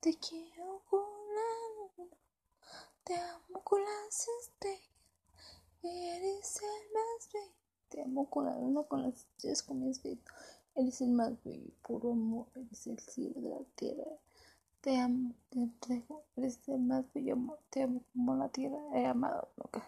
Te quiero con la te amo con las estrellas, eres el más bello. Te amo con la luna, con las estrellas, con mi espíritu. Eres el más bello, puro amor, eres el cielo de la tierra. Te amo, te entrego, eres el más bello amor, te amo como la tierra he amado nunca.